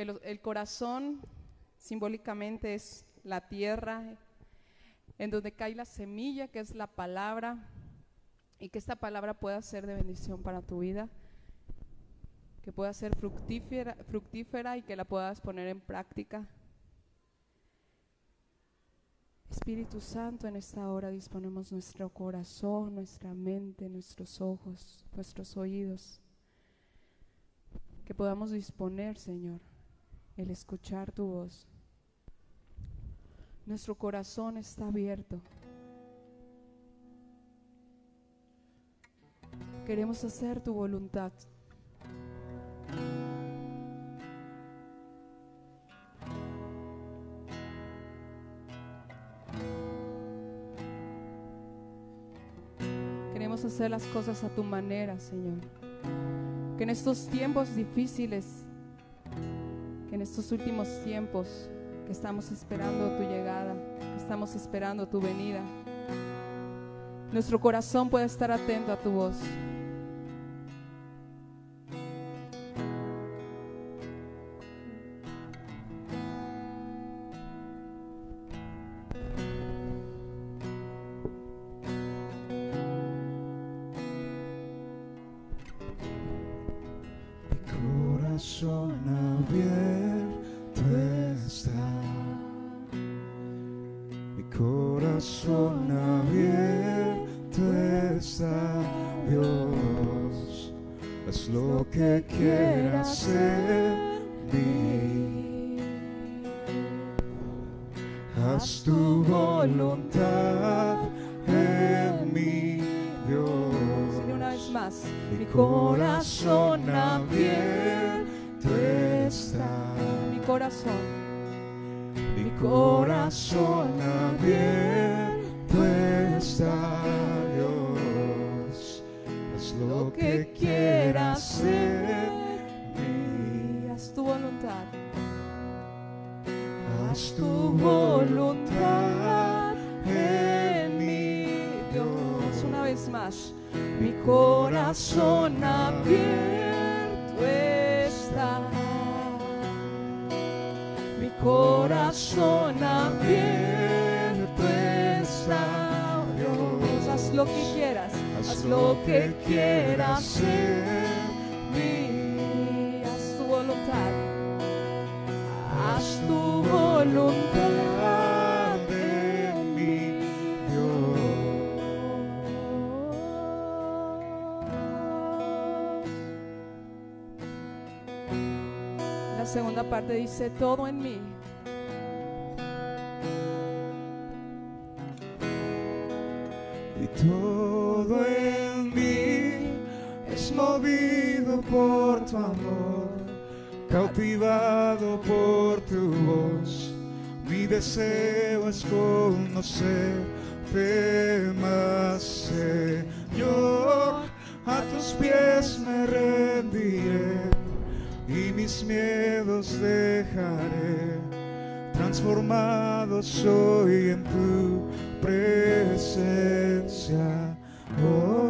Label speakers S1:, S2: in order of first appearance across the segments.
S1: que el corazón simbólicamente es la tierra en donde cae la semilla, que es la palabra, y que esta palabra pueda ser de bendición para tu vida, que pueda ser fructífera, fructífera y que la puedas poner en práctica. Espíritu Santo, en esta hora disponemos nuestro corazón, nuestra mente, nuestros ojos, nuestros oídos, que podamos disponer, Señor, el escuchar tu voz. Nuestro corazón está abierto. Queremos hacer tu voluntad. Queremos hacer las cosas a tu manera, Señor. Que en estos tiempos difíciles, en estos últimos tiempos que estamos esperando tu llegada, que estamos esperando tu venida, nuestro corazón pueda estar atento a tu voz.
S2: Corazón abierto está, Dios. Haz lo que quieras en mí. Haz tu voluntad en mí, Dios.
S1: Dile una vez más.
S2: Mi corazón abierto está.
S1: Mi corazón.
S2: Mi corazón abierto está, Dios. Haz lo que quieras.
S1: Y haz tu voluntad.
S2: Haz tu voluntad en mí, Dios.
S1: Una vez más.
S2: Mi corazón abierto corazón abierto está, Dios.
S1: Haz lo que quieras.
S2: Haz lo que quieras en mí.
S1: Haz tu voluntad.
S2: Haz tu voluntad
S1: segunda parte dice todo en mí.
S2: Y todo en mí es movido por tu amor, cautivado por tu voz. Mi deseo es conocerte más, Señor. A tus pies me rendiré y mis miedos dejaré. Transformado soy en tu presencia. Oh,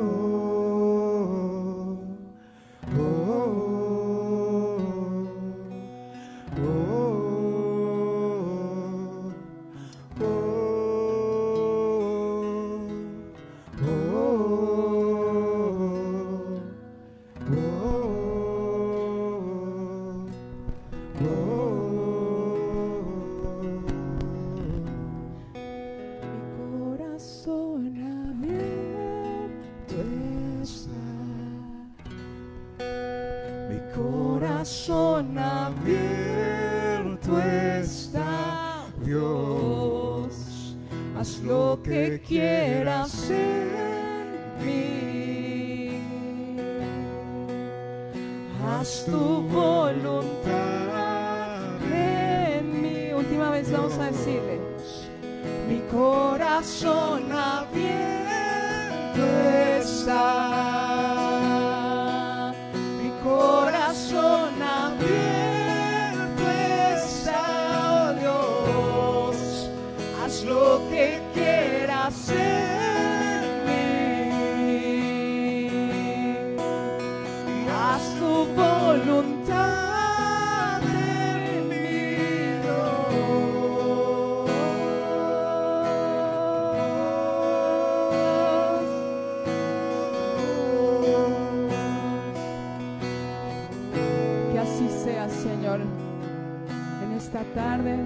S2: Que así sea,
S1: Señor. En esta tarde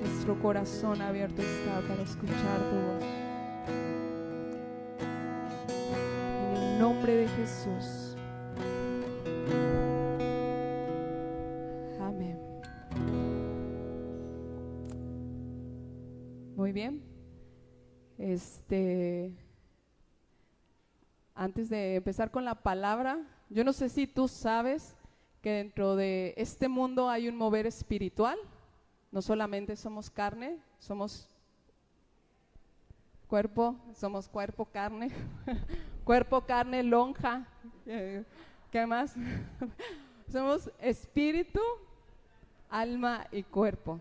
S1: nuestro corazón abierto está para escuchar tu voz. En el nombre de Jesús. Muy bien. Este, antes de empezar con la palabra, yo no sé si tú sabes que dentro de este mundo hay un mover espiritual. No solamente somos carne, somos cuerpo, somos cuerpo, carne, cuerpo, carne, lonja, eh, ¿qué más? somos espíritu, alma y cuerpo.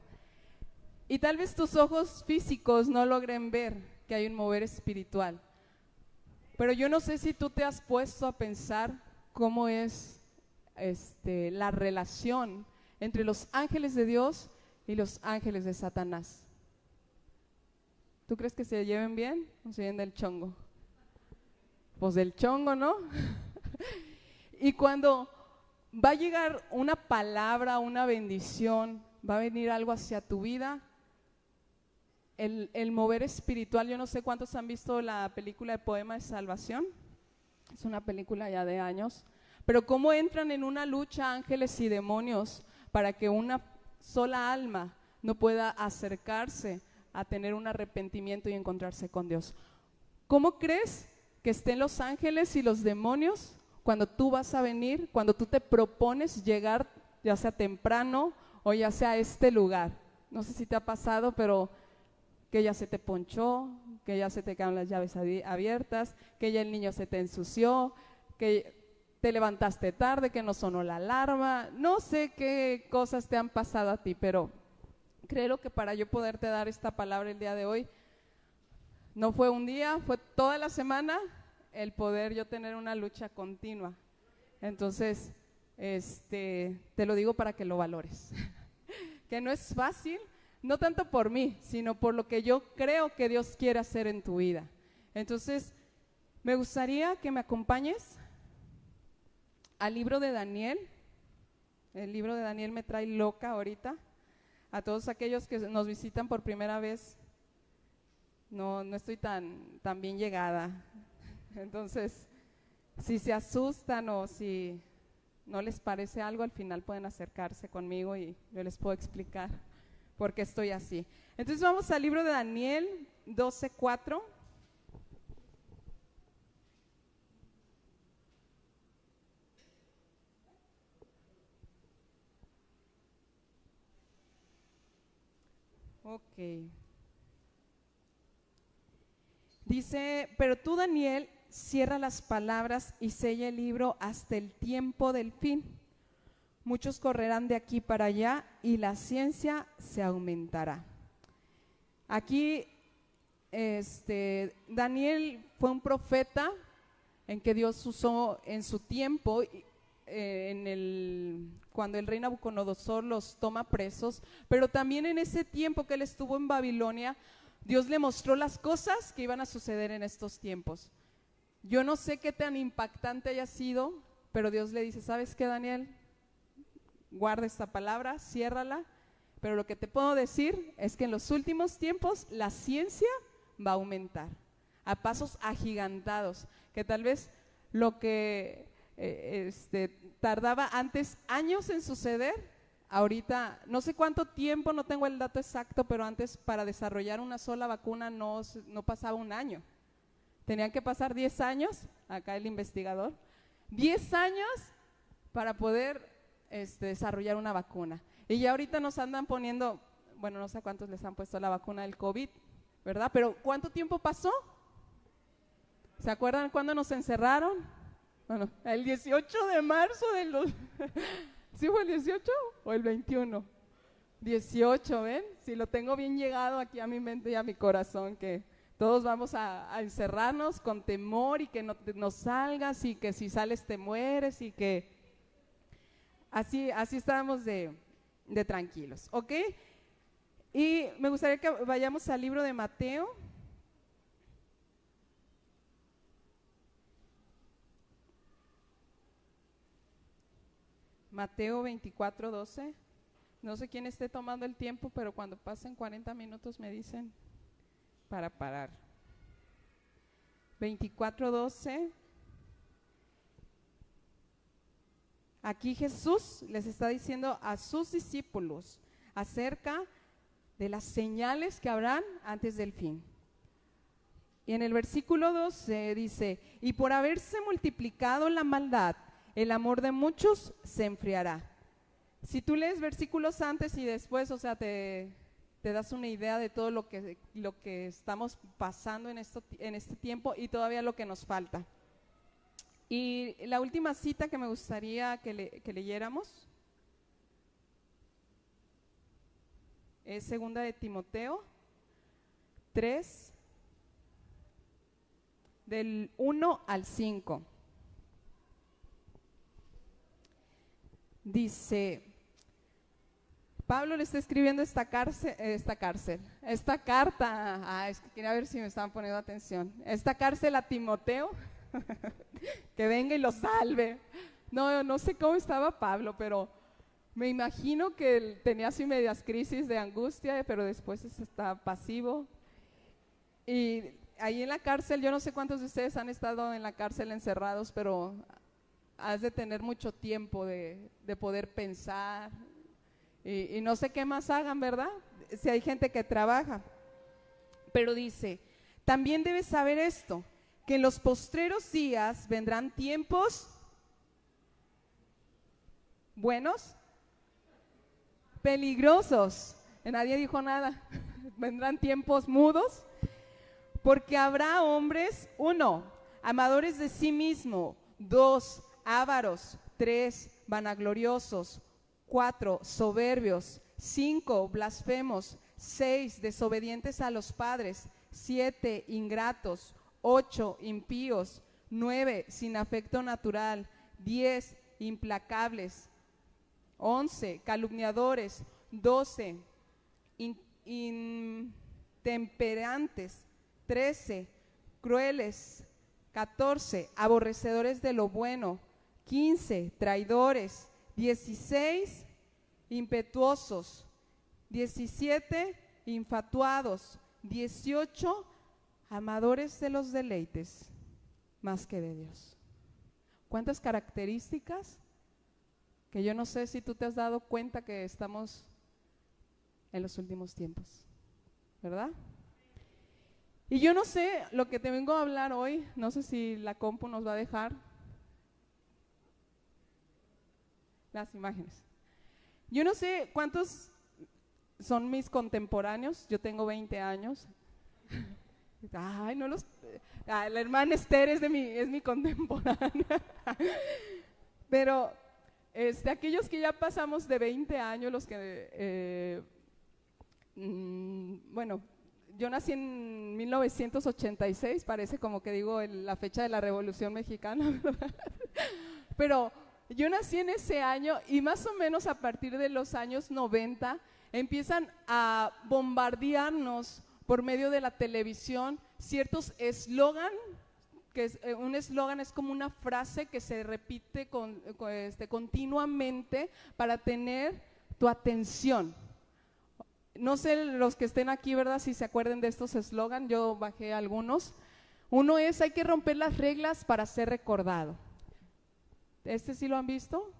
S1: Y tal vez tus ojos físicos no logren ver que hay un mover espiritual. Pero yo no sé si tú te has puesto a pensar cómo es este, la relación entre los ángeles de Dios y los ángeles de Satanás. ¿Tú crees que se lleven bien o se lleven del chongo? Pues del chongo, ¿no? y cuando va a llegar una palabra, una bendición, va a venir algo hacia tu vida, el, mover espiritual, yo no sé cuántos han visto la película de Poema de Salvación, es una película ya de años, pero cómo entran en una lucha ángeles y demonios para que una sola alma no pueda acercarse a tener un arrepentimiento y encontrarse con Dios. ¿Cómo crees que estén los ángeles y los demonios cuando tú vas a venir, cuando tú te propones llegar, ya sea temprano o ya sea a este lugar? No sé si te ha pasado, pero que ya se te ponchó, que ya se te quedaron las llaves abiertas, que ya el niño se te ensució, que te levantaste tarde, que no sonó la alarma, no sé qué cosas te han pasado a ti, pero creo que para yo poderte dar esta palabra el día de hoy, no fue un día, fue toda la semana el poder yo tener una lucha continua. Entonces, este, te lo digo para que lo valores. que no es fácil, no tanto por mí, sino por lo que yo creo que Dios quiere hacer en tu vida. Entonces, me gustaría que me acompañes al libro de Daniel. El libro de Daniel me trae loca ahorita. A todos aquellos que nos visitan por primera vez, no, no estoy tan, tan bien llegada. Entonces, si se asustan o si no les parece algo, al final pueden acercarse conmigo y yo les puedo explicar por qué estoy así. Entonces vamos al libro de Daniel 12.4. Ok. Dice, pero tú Daniel, cierra las palabras y sella el libro hasta el tiempo del fin. Muchos correrán de aquí para allá y la ciencia se aumentará. Aquí, este, Daniel fue un profeta en que Dios usó en su tiempo eh, cuando el rey Nabucodonosor los toma presos, pero también en ese tiempo que él estuvo en Babilonia, Dios le mostró las cosas que iban a suceder en estos tiempos. Yo no sé qué tan impactante haya sido, pero Dios le dice, ¿sabes qué, Daniel? Guarda esta palabra, ciérrala, pero lo que te puedo decir es que en los últimos tiempos la ciencia va a aumentar a pasos agigantados, que tal vez lo que eh, este, tardaba antes años en suceder, ahorita no sé cuánto tiempo, no tengo el dato exacto, pero antes para desarrollar una sola vacuna no, no pasaba un año. Tenían que pasar 10 años, acá el investigador, 10 años para poder este, desarrollar una vacuna. Y ya ahorita nos andan poniendo, bueno, no sé cuántos les han puesto la vacuna del COVID, ¿verdad? Pero ¿cuánto tiempo pasó? ¿Se acuerdan cuándo nos encerraron? Bueno, el 18 de marzo del... Dos... ¿Sí fue el 18 o el 21? 18, ¿ven? Si lo tengo bien llegado aquí a mi mente y a mi corazón, que todos vamos a, encerrarnos con temor y que no, no, salgas y que si sales te mueres y que así, así estábamos de, de tranquilos, ¿ok? Y me gustaría que vayamos al libro de Mateo, Mateo 24, 12. No sé quién esté tomando el tiempo, pero cuando pasen 40 minutos me dicen para parar. 24, 12. Aquí Jesús les está diciendo a sus discípulos acerca de las señales que habrán antes del fin. Y en el versículo 12 dice, y por haberse multiplicado la maldad, el amor de muchos se enfriará. Si tú lees versículos antes y después, o sea, te, das una idea de todo lo que, lo que estamos pasando en, esto, en este tiempo y todavía lo que nos falta. Y la última cita que me gustaría que, leyéramos es segunda de Timoteo 3, del 1 al 5. Dice, Pablo le está escribiendo esta cárcel, esta cárcel, esta carta, ah, es que quería ver si me estaban poniendo atención, esta cárcel a Timoteo, que venga y lo salve. No, no sé cómo estaba Pablo, pero me imagino que tenía así medias crisis de angustia, pero después está pasivo. Y ahí en la cárcel, yo no sé cuántos de ustedes han estado en la cárcel encerrados, pero has de tener mucho tiempo de, poder pensar y, y, no sé qué más hagan, ¿verdad? Si hay gente que trabaja. Pero dice, también debes saber esto, que en los postreros días vendrán tiempos buenos, peligrosos. Nadie dijo nada. vendrán tiempos mudos, porque habrá hombres, uno, amadores de sí mismo, dos, ávaros, tres, vanagloriosos, cuatro, soberbios, cinco, blasfemos, seis, desobedientes a los padres, siete, ingratos, ocho, impíos, nueve, sin afecto natural, diez, implacables, once, calumniadores, doce, intemperantes, trece, crueles, catorce, aborrecedores de lo bueno, 15, traidores, 16, impetuosos, 17, infatuados, 18, amadores de los deleites más que de Dios. ¿Cuántas características? Que yo no sé si tú te has dado cuenta que estamos en los últimos tiempos, ¿verdad? Y yo no sé lo que te vengo a hablar hoy, no sé si la compu nos va a dejar, las imágenes. Yo no sé cuántos son mis contemporáneos, yo tengo 20 años. Ay, no los... Ah, la hermana Esther es, de mi, es mi contemporánea. Pero este, aquellos que ya pasamos de 20 años, los que, eh, mm, bueno, yo nací en 1986, parece como que digo la fecha de la Revolución Mexicana, Pero yo nací en ese año y más o menos a partir de los años 90 empiezan a bombardearnos por medio de la televisión ciertos eslogan, que eh, un eslogan es como una frase que se repite con, este, continuamente para tener tu atención. No sé los que estén aquí, ¿verdad? Si se acuerden de estos eslogan, yo bajé algunos. Uno es, hay que romper las reglas para ser recordado. ¿Este sí lo han visto?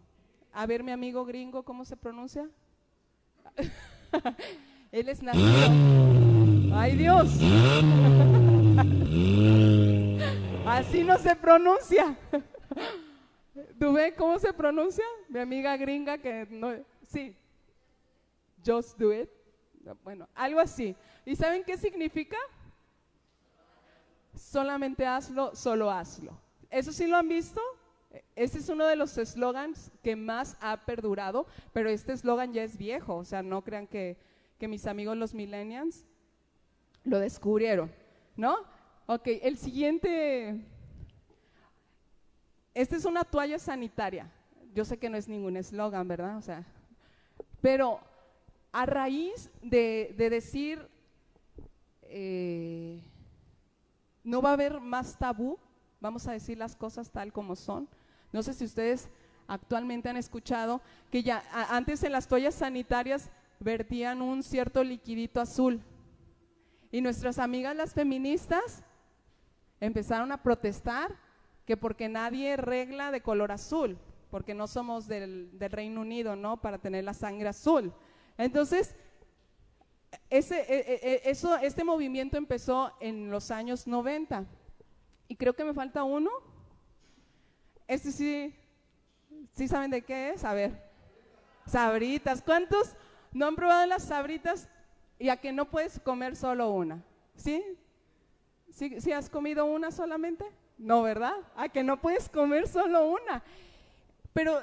S1: A ver, mi amigo gringo, ¿cómo se pronuncia? Él es nacido. ¡Ay, Dios! Así no se pronuncia. ¿Tú ves cómo se pronuncia? Mi amiga gringa que no... Sí. Just do it. Bueno, algo así. ¿Y saben qué significa? Solamente hazlo, solo hazlo. ¿Eso sí lo han visto? Este es uno de los eslogans que más ha perdurado, pero este eslogan ya es viejo, o sea, no crean que, mis amigos los millennials lo descubrieron, ¿no? Ok, el siguiente, esta es una toalla sanitaria. Yo sé que no es ningún eslogan, ¿verdad? O sea, pero a raíz de, decir, eh, no va a haber más tabú, vamos a decir las cosas tal como son, no sé si ustedes actualmente han escuchado que ya antes en las toallas sanitarias vertían un cierto liquidito azul. Y nuestras amigas las feministas empezaron a protestar que porque nadie regla de color azul, porque no somos del, del Reino Unido, ¿no? Para tener la sangre azul. Entonces, ese, e, e, e, eso, este movimiento empezó en los años 90. Y creo que me falta uno. Este sí, ¿sí saben de qué es? A ver. Sabritas. ¿Cuántos no han probado las sabritas y a que no puedes comer solo una? ¿Sí? ¿Sí, ¿Sí has comido una solamente? No, ¿verdad? A que no puedes comer solo una. Pero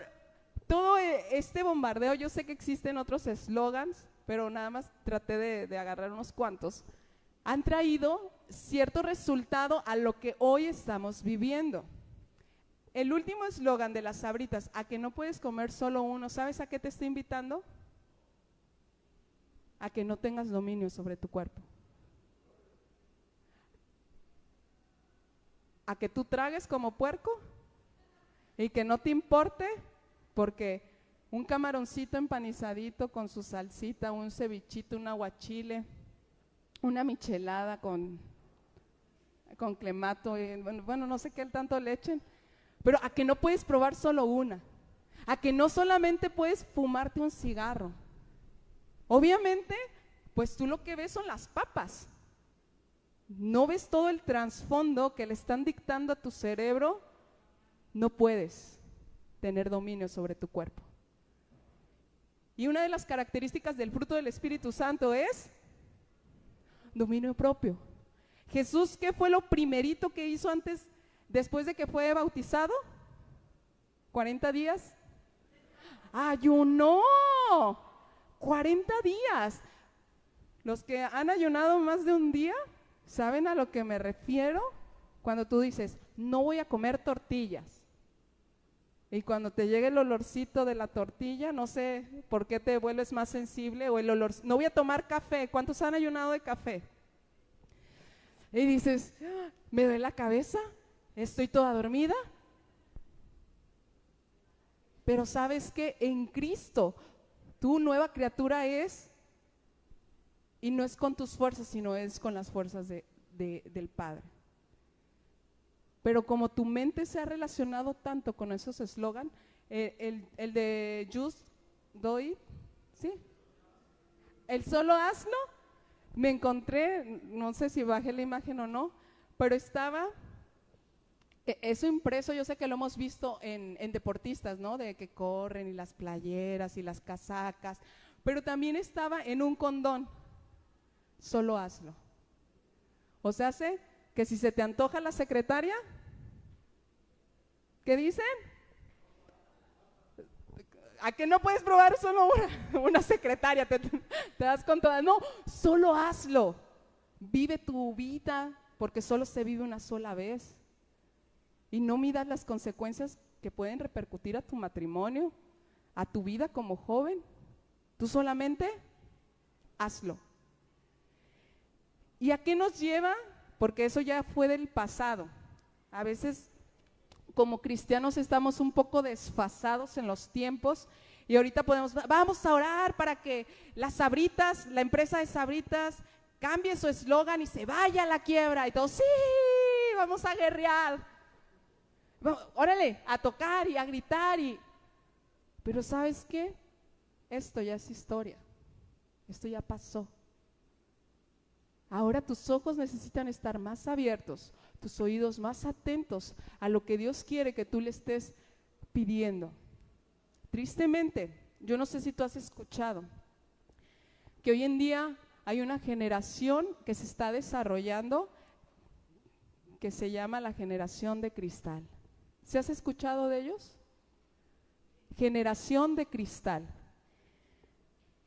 S1: todo este bombardeo, yo sé que existen otros eslogans, pero nada más traté de, agarrar unos cuantos, han traído cierto resultado a lo que hoy estamos viviendo. El último eslogan de las sabritas, a que no puedes comer solo uno, ¿sabes a qué te está invitando? A que no tengas dominio sobre tu cuerpo. A que tú tragues como puerco y que no te importe porque un camaroncito empanizadito con su salsita, un cevichito, un aguachile, una michelada con, con clemato, y, bueno, no sé qué tanto le pero a que no puedes probar solo una, a que no solamente puedes fumarte un cigarro. Obviamente, pues tú lo que ves son las papas. No ves todo el trasfondo que le están dictando a tu cerebro, no puedes tener dominio sobre tu cuerpo. Y una de las características del fruto del Espíritu Santo es dominio propio. Jesús, ¿qué fue lo primerito que hizo antes, después de que fue bautizado? 40 días. Ayunó. 40 días. Los que han ayunado más de un día, ¿saben a lo que me refiero? Cuando tú dices, no voy a comer tortillas. Y cuando te llegue el olorcito de la tortilla, no sé por qué te vuelves más sensible o el olor, no voy a tomar café, ¿cuántos han ayunado de café? Y dices, me duele la cabeza, estoy toda dormida. Pero sabes que en Cristo tu nueva criatura es, y no es con tus fuerzas, sino es con las fuerzas del Padre. Pero como tu mente se ha relacionado tanto con esos eslogan, eh, el, de Just Do It, ¿sí? El solo hazlo, me encontré, no sé si bajé la imagen o no, pero estaba eso impreso, yo sé que lo hemos visto en, deportistas, ¿no? De que corren y las playeras y las casacas, pero también estaba en un condón, solo hazlo. O sea, hace que si se te antoja la secretaria, ¿Qué dicen? ¿A que no puedes probar solo una, secretaria? Te, das con todas. No, solo hazlo. Vive tu vida porque solo se vive una sola vez. Y no midas las consecuencias que pueden repercutir a tu matrimonio, a tu vida como joven. Tú solamente hazlo. ¿Y a qué nos lleva? Porque eso ya fue del pasado. A veces como cristianos estamos un poco desfasados en los tiempos y ahorita podemos, vamos a orar para que las sabritas, la empresa de sabritas, cambie su eslogan y se vaya a la quiebra y todos, sí, vamos a guerrear. Órale, a tocar y a gritar y... Pero ¿sabes qué? Esto ya es historia. Esto ya pasó. Ahora tus ojos necesitan estar más abiertos tus oídos más atentos a lo que Dios quiere que tú le estés pidiendo. Tristemente, yo no sé si tú has escuchado que hoy en día hay una generación que se está desarrollando que se llama la generación de cristal. ¿Se has escuchado de ellos? Generación de cristal.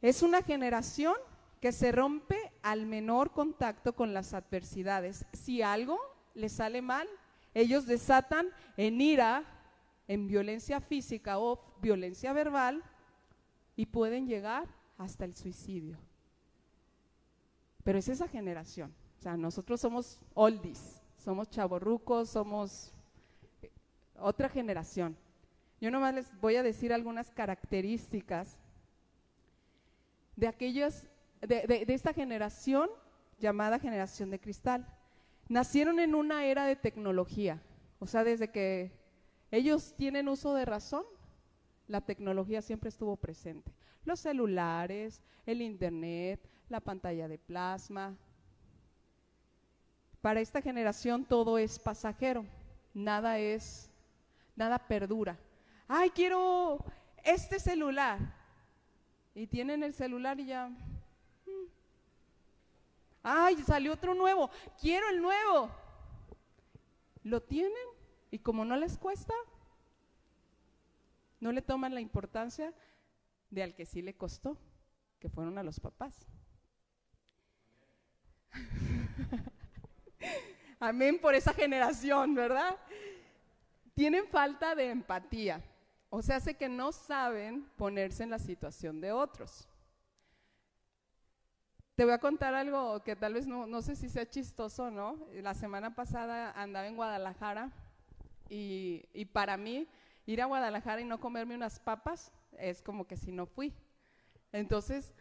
S1: Es una generación que se rompe al menor contacto con las adversidades. Si algo les sale mal, ellos desatan en ira, en violencia física o violencia verbal y pueden llegar hasta el suicidio. Pero es esa generación. O sea, nosotros somos oldies, somos chavorrucos, somos otra generación. Yo nomás les voy a decir algunas características de aquellas, de, de esta generación llamada generación de cristal. Nacieron en una era de tecnología, o sea, desde que ellos tienen uso de razón, la tecnología siempre estuvo presente. Los celulares, el internet, la pantalla de plasma. Para esta generación todo es pasajero, nada es, nada perdura. Ay, quiero este celular. Y tienen el celular y ya. Mm. Ay, salió otro nuevo. Quiero el nuevo. Lo tienen y como no les cuesta, no le toman la importancia de al que sí le costó, que fueron a los papás. Amén por esa generación, ¿verdad? Tienen falta de empatía, o sea, hace que no saben ponerse en la situación de otros. Te voy a contar algo que tal vez no, no sé si sea chistoso, ¿no? La semana pasada andaba en Guadalajara y, y para mí ir a Guadalajara y no comerme unas papas es como que si no fui. Entonces,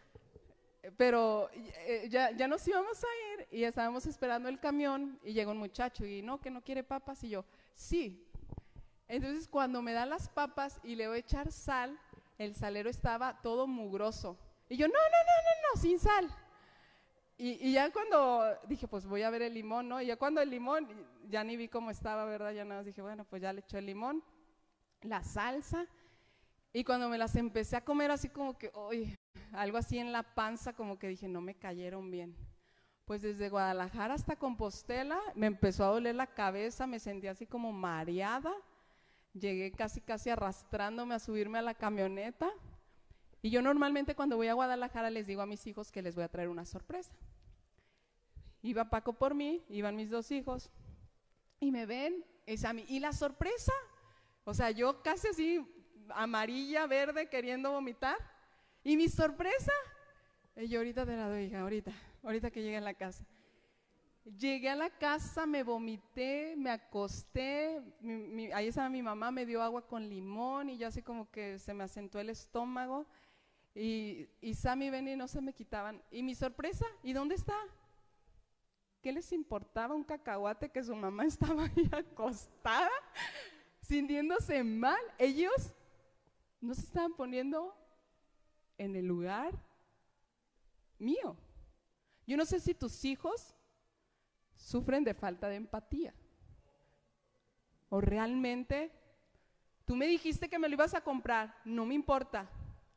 S1: pero eh, ya, ya nos íbamos a ir y estábamos esperando el camión y llega un muchacho y no, que no quiere papas y yo, sí. Entonces cuando me da las papas y le voy a echar sal, el salero estaba todo mugroso. Y yo, no, no, no, no, no, sin sal. Y, y, ya cuando dije, pues voy a ver el limón, ¿no? Y ya cuando el limón, ya ni vi cómo estaba, ¿verdad? Ya nada más dije, bueno, pues ya le echo el limón, la salsa y cuando me las empecé a comer así como que, uy, algo así en la panza, como que dije, no me cayeron bien. Pues desde Guadalajara hasta Compostela me empezó a doler la cabeza, me sentí así como mareada. Llegué casi casi arrastrándome a subirme a la camioneta. Y yo normalmente cuando voy a Guadalajara les digo a mis hijos que les voy a traer una sorpresa. Iba Paco por mí, iban mis dos hijos, y me ven, es a mí. ¿Y la sorpresa? O sea, yo casi así amarilla, verde, queriendo vomitar. Y mi sorpresa, y yo ahorita te la doy, ahorita, ahorita que llegue a la casa. Llegué a la casa, me vomité, me acosté, ahí estaba mi mamá, me dio agua con limón y yo así como que se me asentó el estómago y, y Sammy ven y no se me quitaban. Y mi sorpresa, ¿y dónde está? ¿Qué les importaba un cacahuate que su mamá estaba ahí acostada, sintiéndose mal? Ellos no se estaban poniendo en el lugar mío. Yo no sé si tus hijos sufren de falta de empatía. O realmente, tú me dijiste que me lo ibas a comprar, no me importa,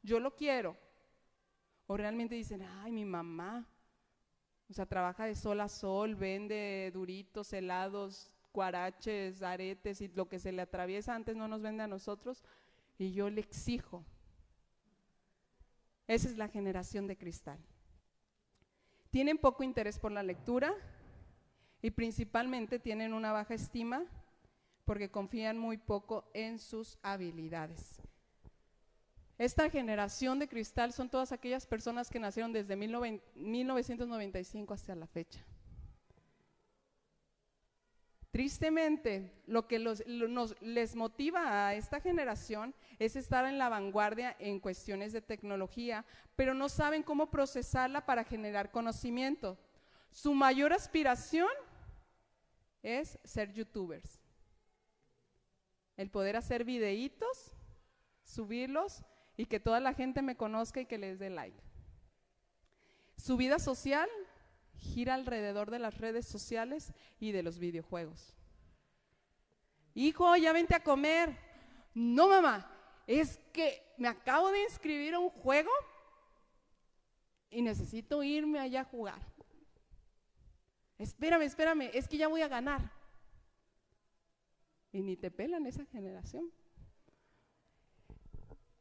S1: yo lo quiero. O realmente dicen, ay, mi mamá, o sea, trabaja de sol a sol, vende duritos, helados, cuaraches, aretes y lo que se le atraviesa antes no nos vende a nosotros y yo le exijo. Esa es la generación de cristal. Tienen poco interés por la lectura y principalmente tienen una baja estima porque confían muy poco en sus habilidades. Esta generación de cristal son todas aquellas personas que nacieron desde 1995 hasta la fecha. Tristemente, lo que nos, les motiva a esta generación es estar en la vanguardia en cuestiones de tecnología, pero no saben cómo procesarla para generar conocimiento. Su mayor aspiración es ser youtubers. El poder hacer videitos, subirlos y que toda la gente me conozca y que les dé like. Su vida social gira alrededor de las redes sociales y de los videojuegos. Hijo, ya vente a comer. No, mamá, es que me acabo de inscribir a un juego y necesito irme allá a jugar. Espérame, espérame, es que ya voy a ganar. Y ni te pelan esa generación.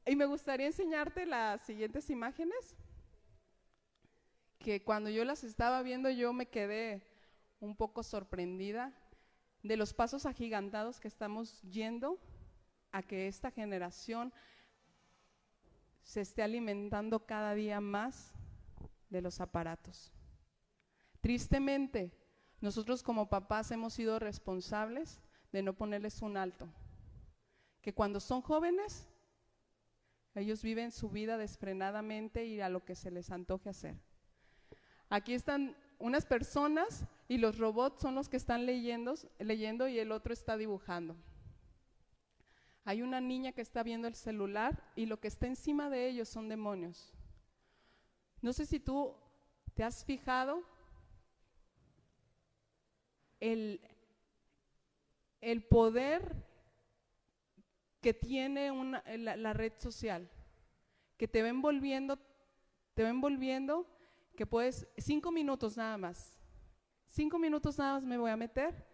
S1: Y me gustaría enseñarte las siguientes imágenes que cuando yo las estaba viendo yo me quedé un poco sorprendida de los pasos agigantados que estamos yendo a que esta generación se esté alimentando cada día más de los aparatos. Tristemente, nosotros como papás hemos sido responsables de no ponerles un alto. que cuando son jóvenes, ellos viven su vida desfrenadamente y a lo que se les antoje hacer. Aquí están unas personas y los robots son los que están leyendo, leyendo y el otro está dibujando. Hay una niña que está viendo el celular y lo que está encima de ellos son demonios. No sé si tú te has fijado el, el poder que tiene una, la, red social, que te va envolviendo, te va envolviendo, que puedes, cinco minutos nada más, cinco minutos nada más me voy a meter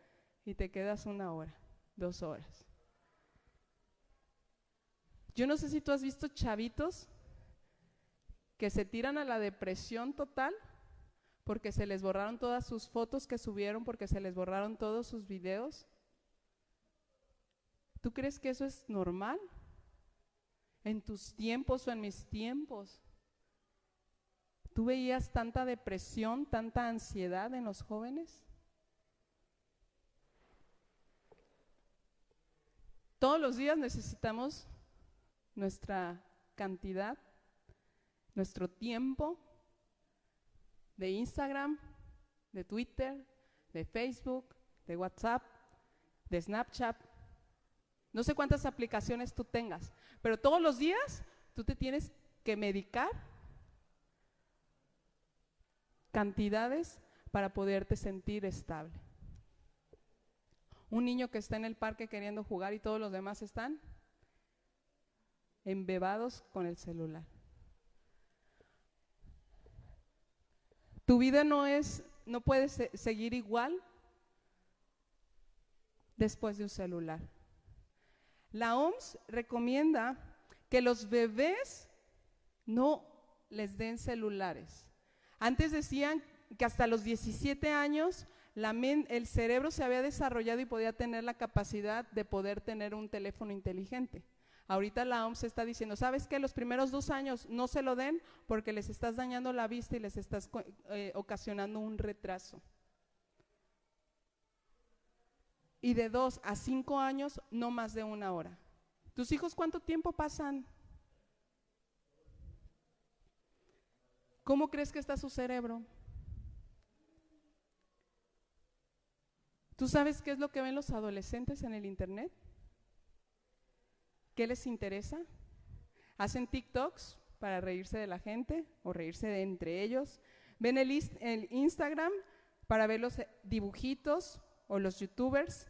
S1: y te quedas una hora, dos horas. Yo no sé si tú has visto chavitos que se tiran a la depresión total porque se les borraron todas sus fotos que subieron, porque se les borraron todos sus videos. ¿Tú crees que eso es normal? En tus tiempos o en mis tiempos. ¿Tú veías tanta depresión, tanta ansiedad en los jóvenes? Todos los días necesitamos nuestra cantidad, nuestro tiempo de Instagram, de Twitter, de Facebook, de WhatsApp, de Snapchat. No sé cuántas aplicaciones tú tengas, pero todos los días tú te tienes que medicar cantidades para poderte sentir estable. Un niño que está en el parque queriendo jugar y todos los demás están embebados con el celular. Tu vida no es, no puede seguir igual después de un celular. La OMS recomienda que los bebés no les den celulares. Antes decían que hasta los 17 años el cerebro se había desarrollado y podía tener la capacidad de poder tener un teléfono inteligente. Ahorita la OMS está diciendo, ¿sabes qué? Los primeros dos años no se lo den porque les estás dañando la vista y les estás eh, ocasionando un retraso. Y de dos a cinco años, no más de una hora. ¿Tus hijos cuánto tiempo pasan? ¿Cómo crees que está su cerebro? ¿Tú sabes qué es lo que ven los adolescentes en el Internet? ¿Qué les interesa? ¿Hacen TikToks para reírse de la gente o reírse de entre ellos? ¿Ven el, el Instagram para ver los eh, dibujitos o los youtubers?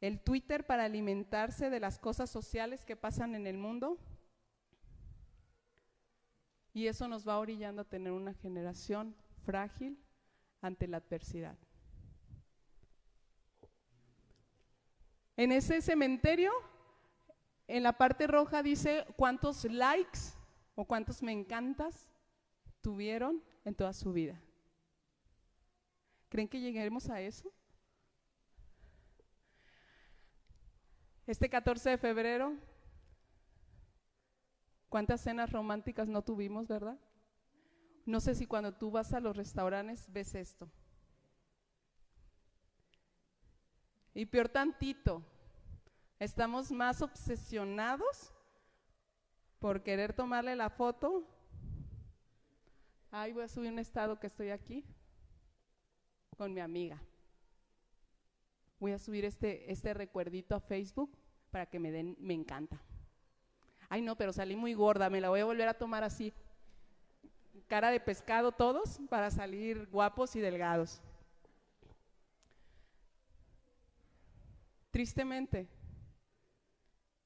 S1: ¿El Twitter para alimentarse de las cosas sociales que pasan en el mundo? Y eso nos va orillando a tener una generación frágil ante la adversidad. En ese cementerio en la parte roja dice cuántos likes o cuántos me encantas tuvieron en toda su vida. ¿Creen que lleguemos a eso? Este 14 de febrero, ¿cuántas cenas románticas no tuvimos, verdad? No sé si cuando tú vas a los restaurantes ves esto. Y peor tantito, Estamos más obsesionados por querer tomarle la foto. Ay, voy a subir un estado que estoy aquí con mi amiga. Voy a subir este, este recuerdito a Facebook para que me den, me encanta. Ay, no, pero salí muy gorda, me la voy a volver a tomar así. Cara de pescado todos para salir guapos y delgados. Tristemente,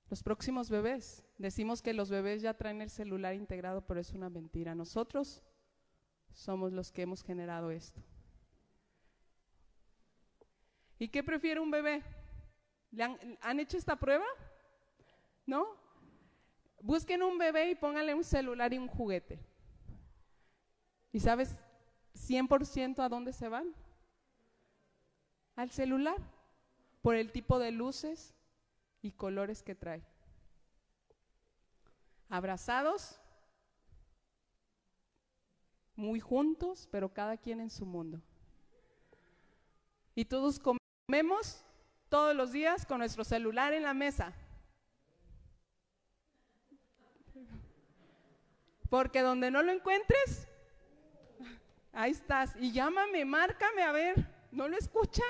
S1: los próximos bebés. Decimos que los bebés ya traen el celular integrado, pero es una mentira. Nosotros somos los que hemos generado esto. ¿Y qué prefiere un bebé? han, han hecho esta prueba? ¿No? Busquen un bebé y pónganle un celular y un juguete. ¿Y sabes 100% a dónde se van? Al celular, por el tipo de luces, y colores que trae. Abrazados, muy juntos, pero cada quien en su mundo. Y todos comemos todos los días con nuestro celular en la mesa. Porque donde no lo encuentres, ahí estás. Y llámame, márcame, a ver, ¿no lo escuchan?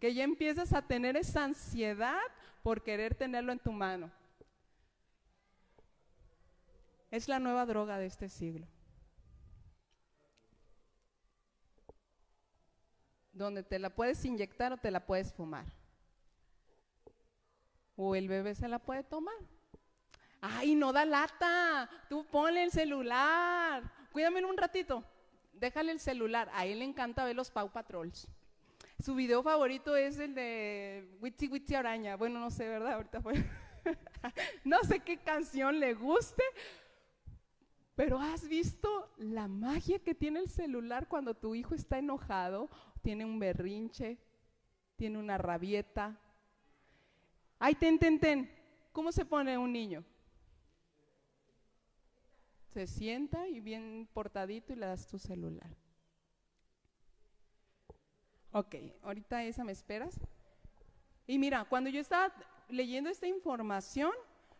S1: Que ya empiezas a tener esa ansiedad por querer tenerlo en tu mano. Es la nueva droga de este siglo. Donde te la puedes inyectar o te la puedes fumar. O el bebé se la puede tomar. Ay, no da lata. Tú ponle el celular. Cuídame un ratito. Déjale el celular. A él le encanta ver los Pau Patrols. Su video favorito es el de Witty Witty Araña. Bueno, no sé, ¿verdad? Ahorita fue. no sé qué canción le guste, pero has visto la magia que tiene el celular cuando tu hijo está enojado, tiene un berrinche, tiene una rabieta. Ay, ten, ten, ten. ¿Cómo se pone un niño? Se sienta y bien portadito y le das tu celular. Ok, ahorita esa me esperas. Y mira, cuando yo estaba leyendo esta información,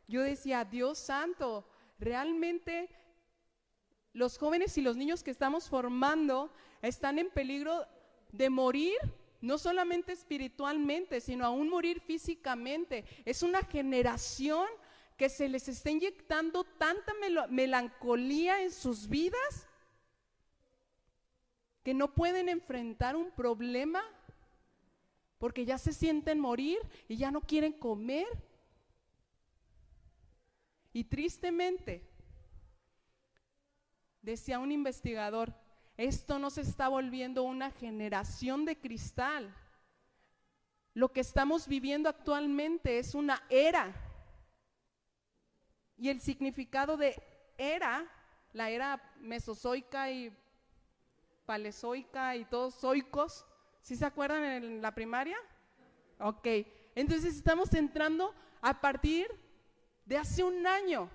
S1: yo decía, Dios santo, realmente los jóvenes y los niños que estamos formando están en peligro de morir, no solamente espiritualmente, sino aún morir físicamente. Es una generación que se les está inyectando tanta melancolía en sus vidas que no pueden enfrentar un problema porque ya se sienten morir y ya no quieren comer. Y tristemente, decía un investigador, esto no se está volviendo una generación de cristal. Lo que estamos viviendo actualmente es una era. Y el significado de era, la era mesozoica y palezoica y todos zoicos. ¿Sí se acuerdan en la primaria? Ok, entonces estamos entrando a partir de hace un año.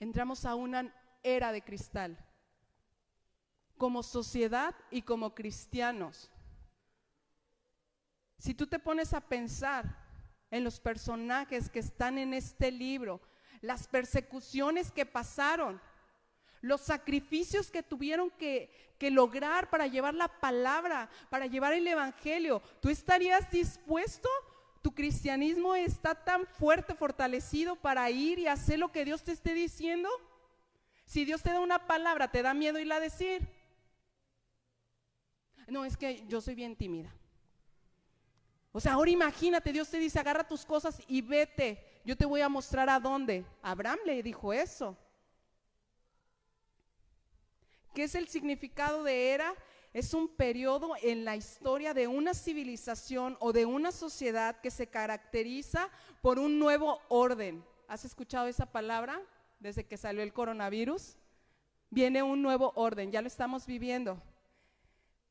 S1: Entramos a una era de cristal, como sociedad y como cristianos. Si tú te pones a pensar en los personajes que están en este libro, las persecuciones que pasaron, los sacrificios que tuvieron que, lograr para llevar la palabra, para llevar el Evangelio. ¿Tú estarías dispuesto? ¿Tu cristianismo está tan fuerte, fortalecido para ir y hacer lo que Dios te esté diciendo? Si Dios te da una palabra, ¿te da miedo irla a decir? No, es que yo soy bien tímida. O sea, ahora imagínate, Dios te dice, agarra tus cosas y vete. Yo te voy a mostrar a dónde. Abraham le dijo eso. ¿Qué es el significado de era? Es un periodo en la historia de una civilización o de una sociedad que se caracteriza por un nuevo orden. ¿Has escuchado esa palabra desde que salió el coronavirus? Viene un nuevo orden, ya lo estamos viviendo.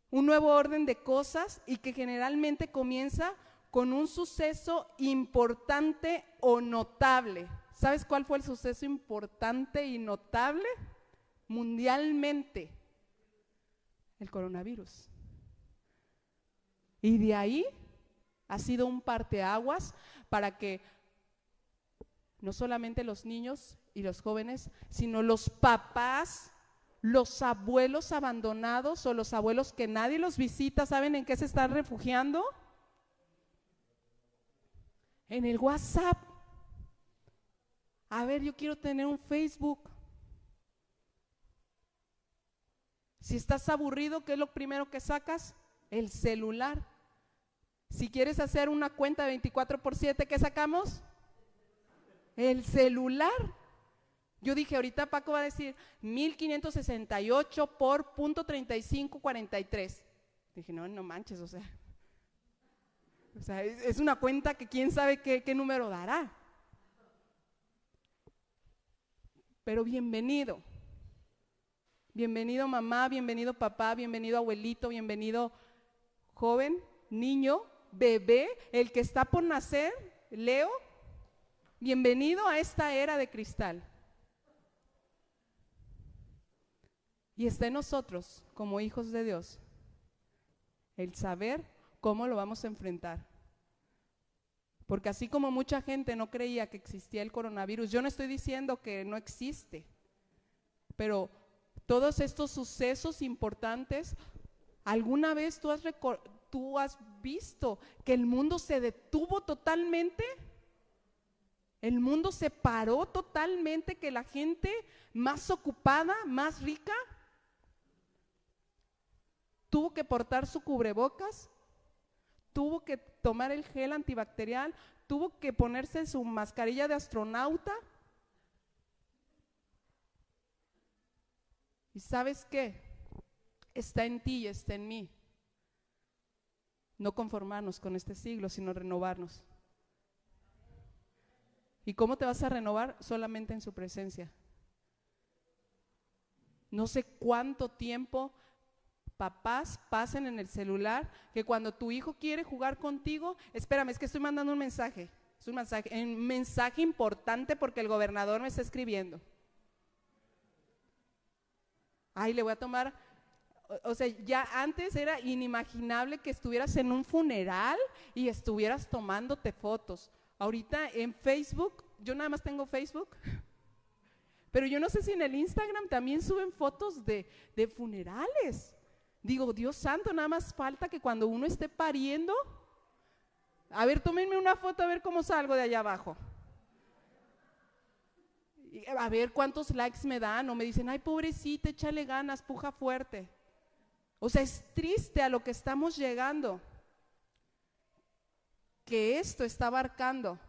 S1: Un nuevo orden de cosas y que generalmente comienza con un suceso importante o notable. ¿Sabes cuál fue el suceso importante y notable? Mundialmente el coronavirus. Y de ahí ha sido un parteaguas para que no solamente los niños y los jóvenes, sino los papás, los abuelos abandonados o los abuelos que nadie los visita, ¿saben en qué se están refugiando? En el WhatsApp. A ver, yo quiero tener un Facebook. Si estás aburrido, ¿qué es lo primero que sacas? El celular. Si quieres hacer una cuenta 24 por 7, ¿qué sacamos? El celular. Yo dije, ahorita Paco va a decir 1568 por punto 3543. Dije, no, no manches, o sea. O sea, es, una cuenta que quién sabe qué, qué número dará. Pero bienvenido. Bienvenido mamá, bienvenido papá, bienvenido abuelito, bienvenido joven, niño, bebé, el que está por nacer, Leo. Bienvenido a esta era de cristal. Y está en nosotros, como hijos de Dios, el saber cómo lo vamos a enfrentar. Porque así como mucha gente no creía que existía el coronavirus, yo no estoy diciendo que no existe, pero todos estos sucesos importantes, ¿alguna vez tú has, visto que el mundo se detuvo totalmente? El mundo se paró totalmente, que la gente más ocupada, más rica, tuvo que portar su cubrebocas, tuvo que tomar el gel antibacterial, tuvo que ponerse su mascarilla de astronauta. ¿Y sabes qué? Está en ti y está en mí. No conformarnos con este siglo, sino renovarnos. ¿Y cómo te vas a renovar? Solamente en su presencia. No sé cuánto tiempo papás pasen en el celular que cuando tu hijo quiere jugar contigo, espérame, es que estoy mandando un mensaje, es un mensaje, un mensaje importante porque el gobernador me está escribiendo. Ay, le voy a tomar, o, sea, ya antes era inimaginable que estuvieras en un funeral y estuvieras tomándote fotos. Ahorita en Facebook, yo nada más tengo Facebook, pero yo no sé si en el Instagram también suben fotos de, de funerales. Digo, Dios santo, nada más falta que cuando uno esté pariendo, a ver, tómenme una foto a ver cómo salgo de allá abajo. A ver cuántos likes me dan o me dicen, ay, pobrecita, échale ganas, puja fuerte. O sea, es triste a lo que estamos llegando, que esto está abarcando.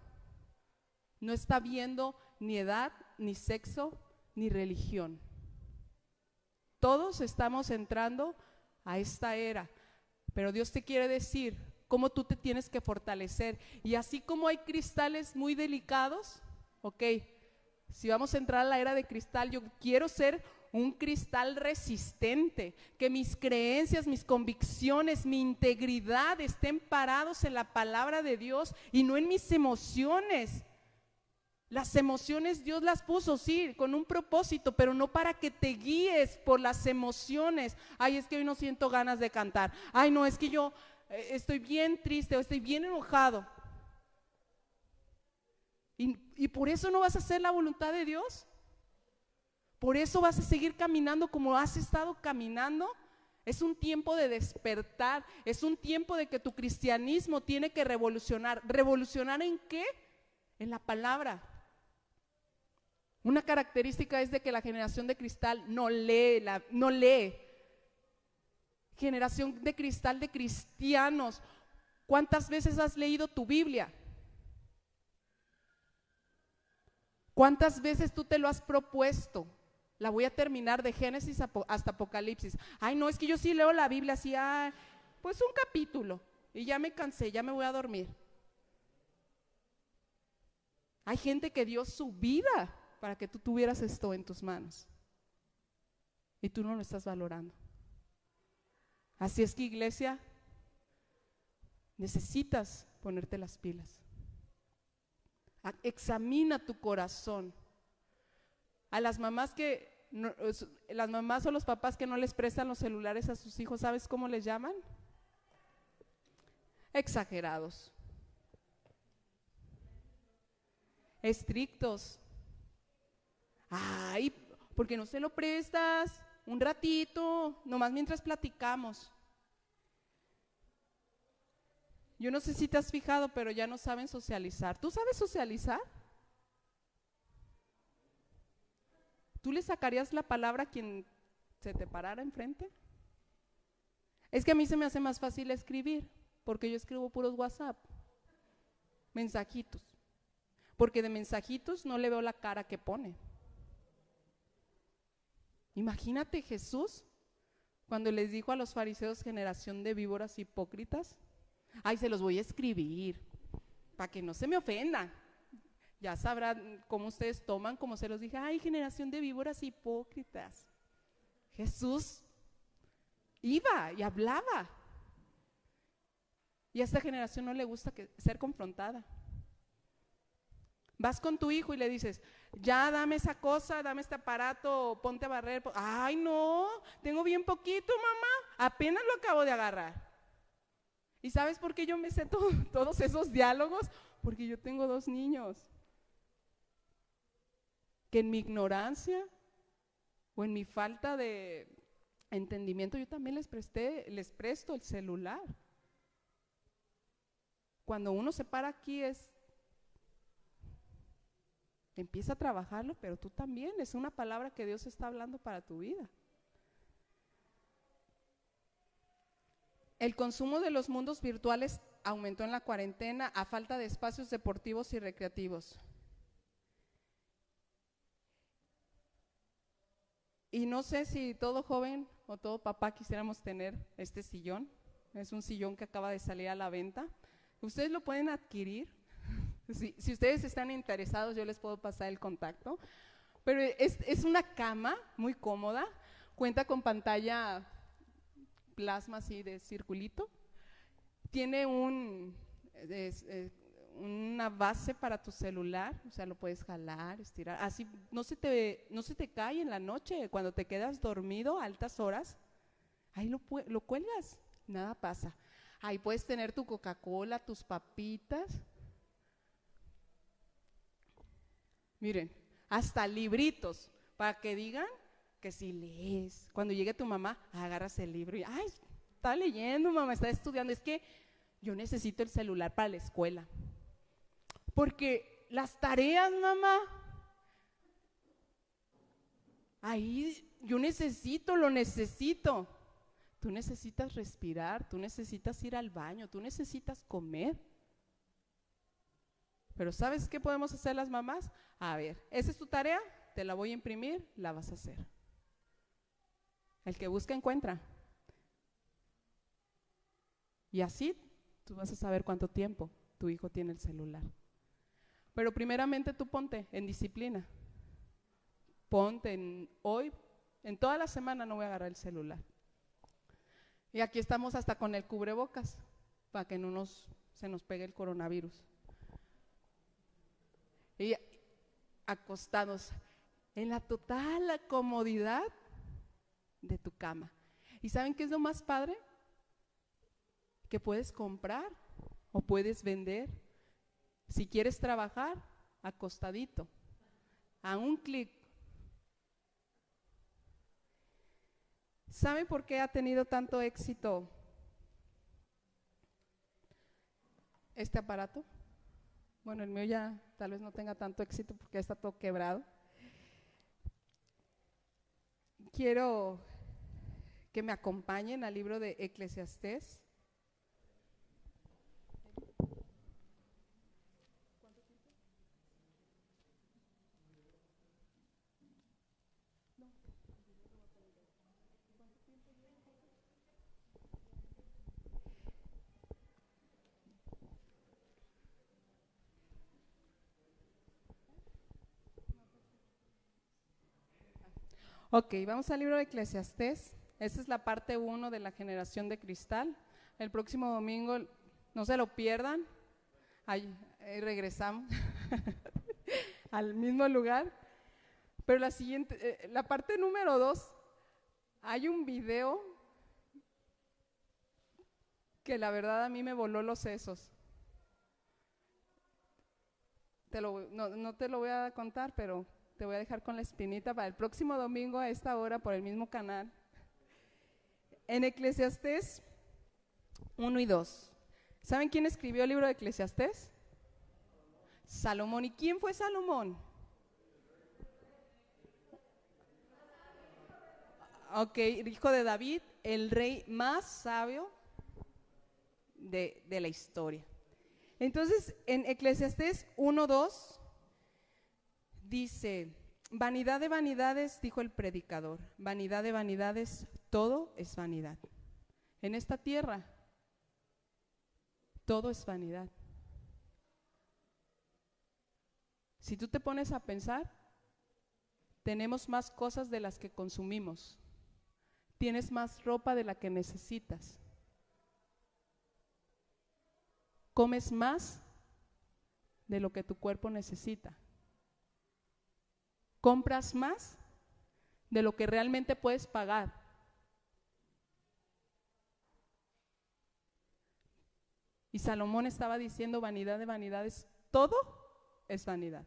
S1: No está viendo ni edad, ni sexo, ni religión. Todos estamos entrando a esta era. Pero Dios te quiere decir cómo tú te tienes que fortalecer. Y así como hay cristales muy delicados, ok, si vamos a entrar a la era de cristal, yo quiero ser un cristal resistente, que mis creencias, mis convicciones, mi integridad estén parados en la palabra de Dios y no en mis emociones. Las emociones Dios las puso, sí, con un propósito, pero no para que te guíes por las emociones. Ay, es que hoy no siento ganas de cantar. Ay, no, es que yo eh, estoy bien triste o estoy bien enojado. Y, por eso no vas a hacer la voluntad de Dios. Por eso vas a seguir caminando como has estado caminando. Es un tiempo de despertar, es un tiempo de que tu cristianismo tiene que revolucionar. ¿Revolucionar en qué? En la palabra. Una característica es de que la generación de cristal no lee, la, no lee. Generación de cristal de cristianos. ¿Cuántas veces has leído tu Biblia? ¿Cuántas veces tú te lo has propuesto? La voy a terminar de Génesis hasta Apocalipsis. Ay, no, es que yo sí leo la Biblia así, pues un capítulo. Y ya me cansé, ya me voy a dormir. Hay gente que dio su vida para que tú tuvieras esto en tus manos. Y tú no lo estás valorando. Así es que iglesia, necesitas ponerte las pilas. Examina tu corazón. A las mamás que, las mamás o los papás que no les prestan los celulares a sus hijos, ¿sabes cómo les llaman? Exagerados. Estrictos. Ay, ¿por qué no se lo prestas? Un ratito, nomás mientras platicamos. Yo no sé si te has fijado, pero ya no saben socializar. ¿Tú sabes socializar? ¿Tú le sacarías la palabra a quien se te parara enfrente? Es que a mí se me hace más fácil escribir, porque yo escribo puros WhatsApp, mensajitos, porque de mensajitos no le veo la cara que pone. Imagínate Jesús cuando les dijo a los fariseos generación de víboras hipócritas, ay, se los voy a escribir para que no se me ofendan. Ya sabrán cómo ustedes toman, como se los dije, ay, generación de víboras hipócritas. Jesús iba y hablaba. Y a esta generación no le gusta ser confrontada. Vas con tu hijo y le dices, ya dame esa cosa, dame este aparato, ponte a barrer. Ay, no, tengo bien poquito, mamá, apenas lo acabo de agarrar. ¿Y sabes por qué yo me sé todos esos diálogos? porque yo tengo dos niños que en mi ignorancia o en mi falta de entendimiento yo también les presté, les presto el celular. Cuando uno se para aquí es empieza a trabajarlo, pero tú también, es una palabra que Dios está hablando para tu vida. El consumo de los mundos virtuales aumentó en la cuarentena a falta de espacios deportivos y recreativos. Y no sé si todo joven o todo papá quisiéramos tener este sillón. Es un sillón que acaba de salir a la venta. Ustedes lo pueden adquirir. Si, ustedes están interesados, yo les puedo pasar el contacto. Pero es, es una cama muy cómoda. Cuenta con pantalla plasma así de circulito. Tiene eh, una base para tu celular, o sea, lo puedes jalar, estirar. Así no se te, no se te cae en la noche cuando te quedas dormido a altas horas. Ahí lo, lo cuelgas, nada pasa. Ahí puedes tener tu Coca-Cola, tus papitas. Miren, hasta libritos para que digan que si lees, cuando llegue tu mamá, agarras el libro y, ay, está leyendo, mamá, está estudiando. Es que yo necesito el celular para la escuela. Porque las tareas, mamá, ahí yo necesito, lo necesito. Tú necesitas respirar, tú necesitas ir al baño, tú necesitas comer. Pero ¿sabes qué podemos hacer las mamás? A ver, esa es tu tarea, te la voy a imprimir, la vas a hacer. El que busca encuentra. Y así tú vas a saber cuánto tiempo tu hijo tiene el celular. Pero primeramente tú ponte en disciplina. Ponte en hoy, en toda la semana no voy a agarrar el celular. Y aquí estamos hasta con el cubrebocas para que no nos, se nos pegue el coronavirus. Y acostados en la total comodidad de tu cama. ¿Y saben qué es lo más padre? Que puedes comprar o puedes vender. Si quieres trabajar, acostadito, a un clic. ¿Saben por qué ha tenido tanto éxito este aparato? Bueno, el mío ya tal vez no tenga tanto éxito porque está todo quebrado. Quiero que me acompañen al libro de Eclesiastés. Ok, vamos al libro de Eclesiastés. Esta es la parte 1 de la generación de cristal. El próximo domingo, no se lo pierdan. Ahí, regresamos al mismo lugar. Pero la siguiente, eh, la parte número 2, hay un video que la verdad a mí me voló los sesos. no, no te lo voy a contar, pero te voy a dejar con la espinita para el próximo domingo a esta hora por el mismo canal. En Eclesiastés 1 y 2. ¿Saben quién escribió el libro de Eclesiastés? Salomón. ¿Y quién fue Salomón? Ok, hijo de David, el rey más sabio de, de la historia. Entonces, en Eclesiastés 1, 2 dice, vanidad de vanidades, dijo el predicador, vanidad de vanidades, todo es vanidad. En esta tierra, todo es vanidad. Si tú te pones a pensar, tenemos más cosas de las que consumimos. Tienes más ropa de la que necesitas. Comes más de lo que tu cuerpo necesita compras más de lo que realmente puedes pagar. Y Salomón estaba diciendo vanidad de vanidades, todo es vanidad.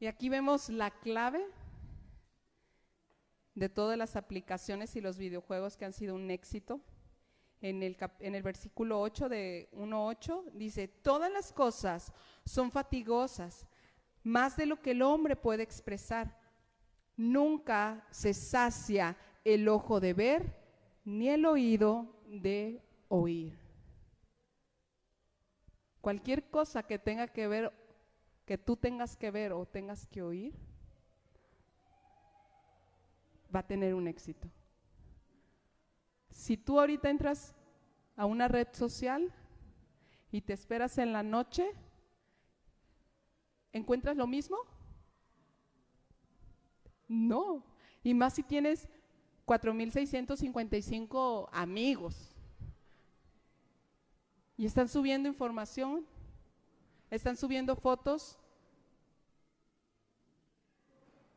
S1: Y aquí vemos la clave de todas las aplicaciones y los videojuegos que han sido un éxito. En el, en el versículo 8 de 1.8 dice, todas las cosas son fatigosas, más de lo que el hombre puede expresar. Nunca se sacia el ojo de ver, ni el oído de oír. Cualquier cosa que tenga que ver, que tú tengas que ver o tengas que oír, va a tener un éxito. Si tú ahorita entras a una red social y te esperas en la noche, ¿encuentras lo mismo? No. Y más si tienes 4.655 amigos. Y están subiendo información, están subiendo fotos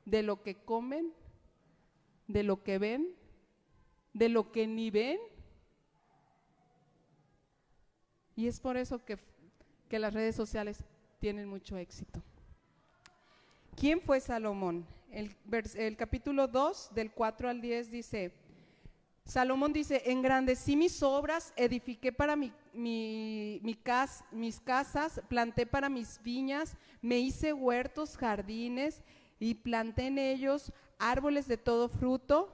S1: de lo que comen, de lo que ven, de lo que ni ven. Y es por eso que, que las redes sociales tienen mucho éxito. ¿Quién fue Salomón? El, capítulo 2, del 4 al 10, dice, Salomón dice, engrandecí mis obras, edifiqué para mi, mi, mis casas, planté para mis viñas, me hice huertos, jardines y planté en ellos árboles de todo fruto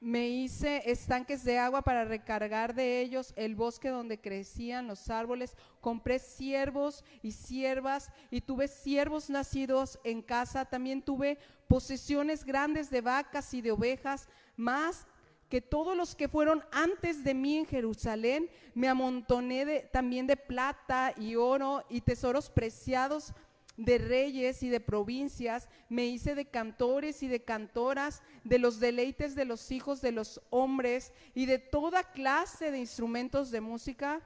S1: me hice estanques de agua para recargar de ellos el bosque donde crecían los árboles. Compré siervos y siervas y tuve siervos nacidos en casa. También tuve posesiones grandes de vacas y de ovejas, más que todos los que fueron antes de mí en Jerusalén. Me amontoné también de plata y oro y tesoros preciados de reyes y de provincias, me hice de cantores y de cantoras, de los deleites de los hijos de los hombres y de toda clase de instrumentos de música.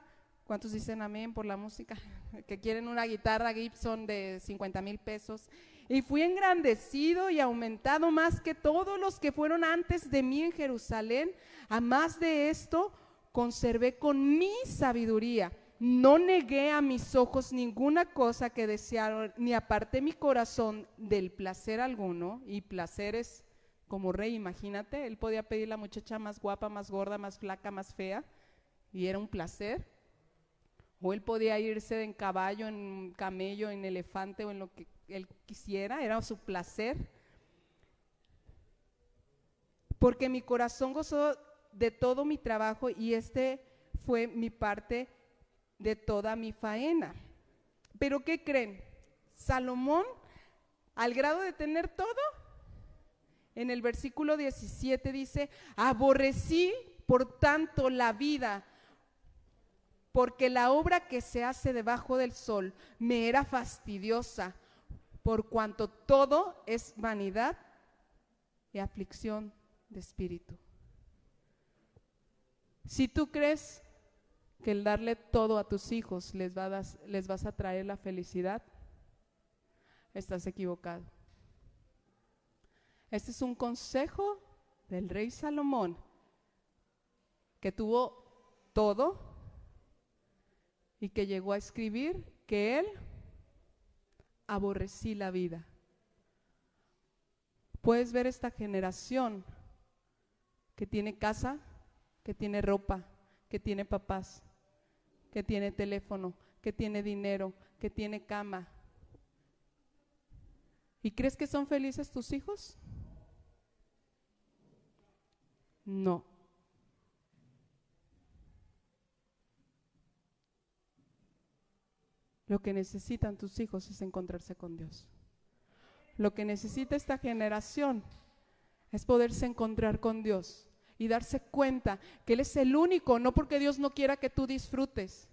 S1: ¿Cuántos dicen amén por la música? Que quieren una guitarra Gibson de 50 mil pesos. Y fui engrandecido y aumentado más que todos los que fueron antes de mí en Jerusalén. A más de esto, conservé con mi sabiduría no negué a mis ojos ninguna cosa que desearon, ni aparté mi corazón del placer alguno, y placeres como rey, imagínate, él podía pedir la muchacha más guapa, más gorda, más flaca, más fea, y era un placer. O él podía irse en caballo, en camello, en elefante o en lo que él quisiera, era su placer. Porque mi corazón gozó de todo mi trabajo y este fue mi parte de toda mi faena. Pero ¿qué creen? Salomón, al grado de tener todo, en el versículo 17 dice, aborrecí por tanto la vida, porque la obra que se hace debajo del sol me era fastidiosa, por cuanto todo es vanidad y aflicción de espíritu. Si tú crees que el darle todo a tus hijos les, va a les vas a traer la felicidad, estás equivocado. Este es un consejo del rey Salomón, que tuvo todo y que llegó a escribir que él aborrecí la vida. Puedes ver esta generación que tiene casa, que tiene ropa, que tiene papás, que tiene teléfono, que tiene dinero, que tiene cama. ¿Y crees que son felices tus hijos? No. Lo que necesitan tus hijos es encontrarse con Dios. Lo que necesita esta generación es poderse encontrar con Dios y darse cuenta que Él es el único, no porque Dios no quiera que tú disfrutes,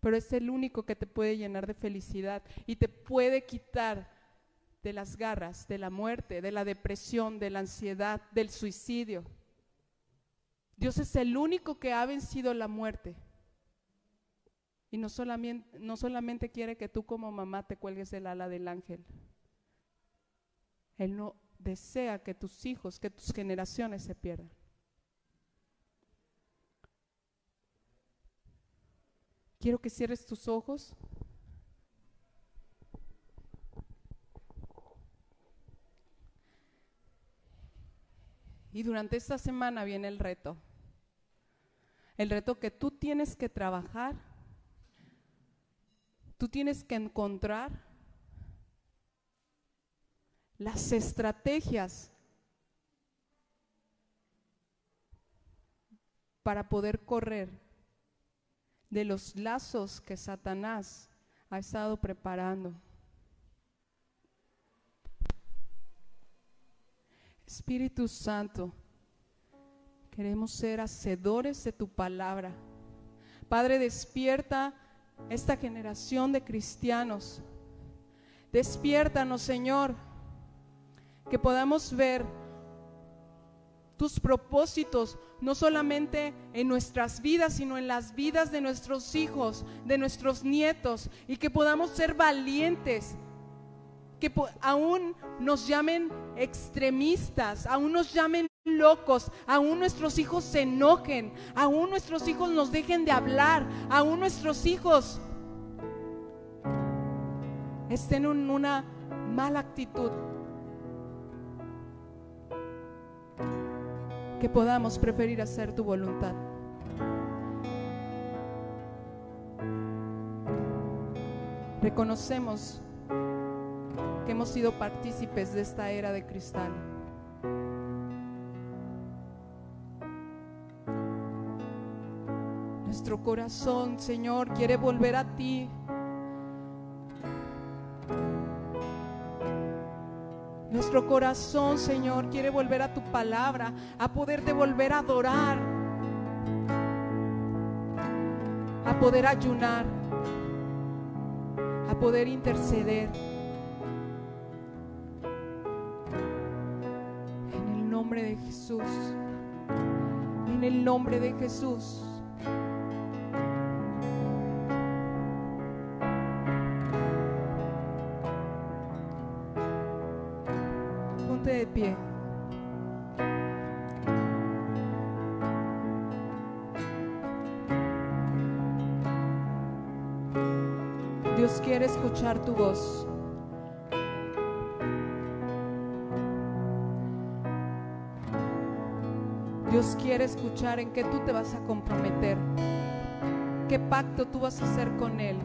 S1: pero es el único que te puede llenar de felicidad y te puede quitar de las garras, de la muerte, de la depresión, de la ansiedad, del suicidio. Dios es el único que ha vencido la muerte. Y no solamente, no solamente quiere que tú como mamá te cuelgues del ala del ángel. Él no desea que tus hijos, que tus generaciones se pierdan. Quiero que cierres tus ojos. Y durante esta semana viene el reto. El reto que tú tienes que trabajar. Tú tienes que encontrar las estrategias para poder correr de los lazos que Satanás ha estado preparando. Espíritu Santo, queremos ser hacedores de tu palabra. Padre, despierta esta generación de cristianos. Despiértanos, Señor, que podamos ver tus propósitos, no solamente en nuestras vidas, sino en las vidas de nuestros hijos, de nuestros nietos, y que podamos ser valientes que aún nos llamen extremistas, aún nos llamen locos, aún nuestros hijos se enojen, aún nuestros hijos nos dejen de hablar, aún nuestros hijos estén en una mala actitud. Que podamos preferir hacer tu voluntad. Reconocemos que hemos sido partícipes de esta era de cristal. Nuestro corazón, Señor, quiere volver a ti. Nuestro corazón, Señor, quiere volver a tu palabra, a poderte volver a adorar, a poder ayunar, a poder interceder. de Jesús. En el nombre de Jesús. Escuchar tu voz. Dios quiere escuchar en qué tú te vas a comprometer, qué pacto tú vas a hacer con Él.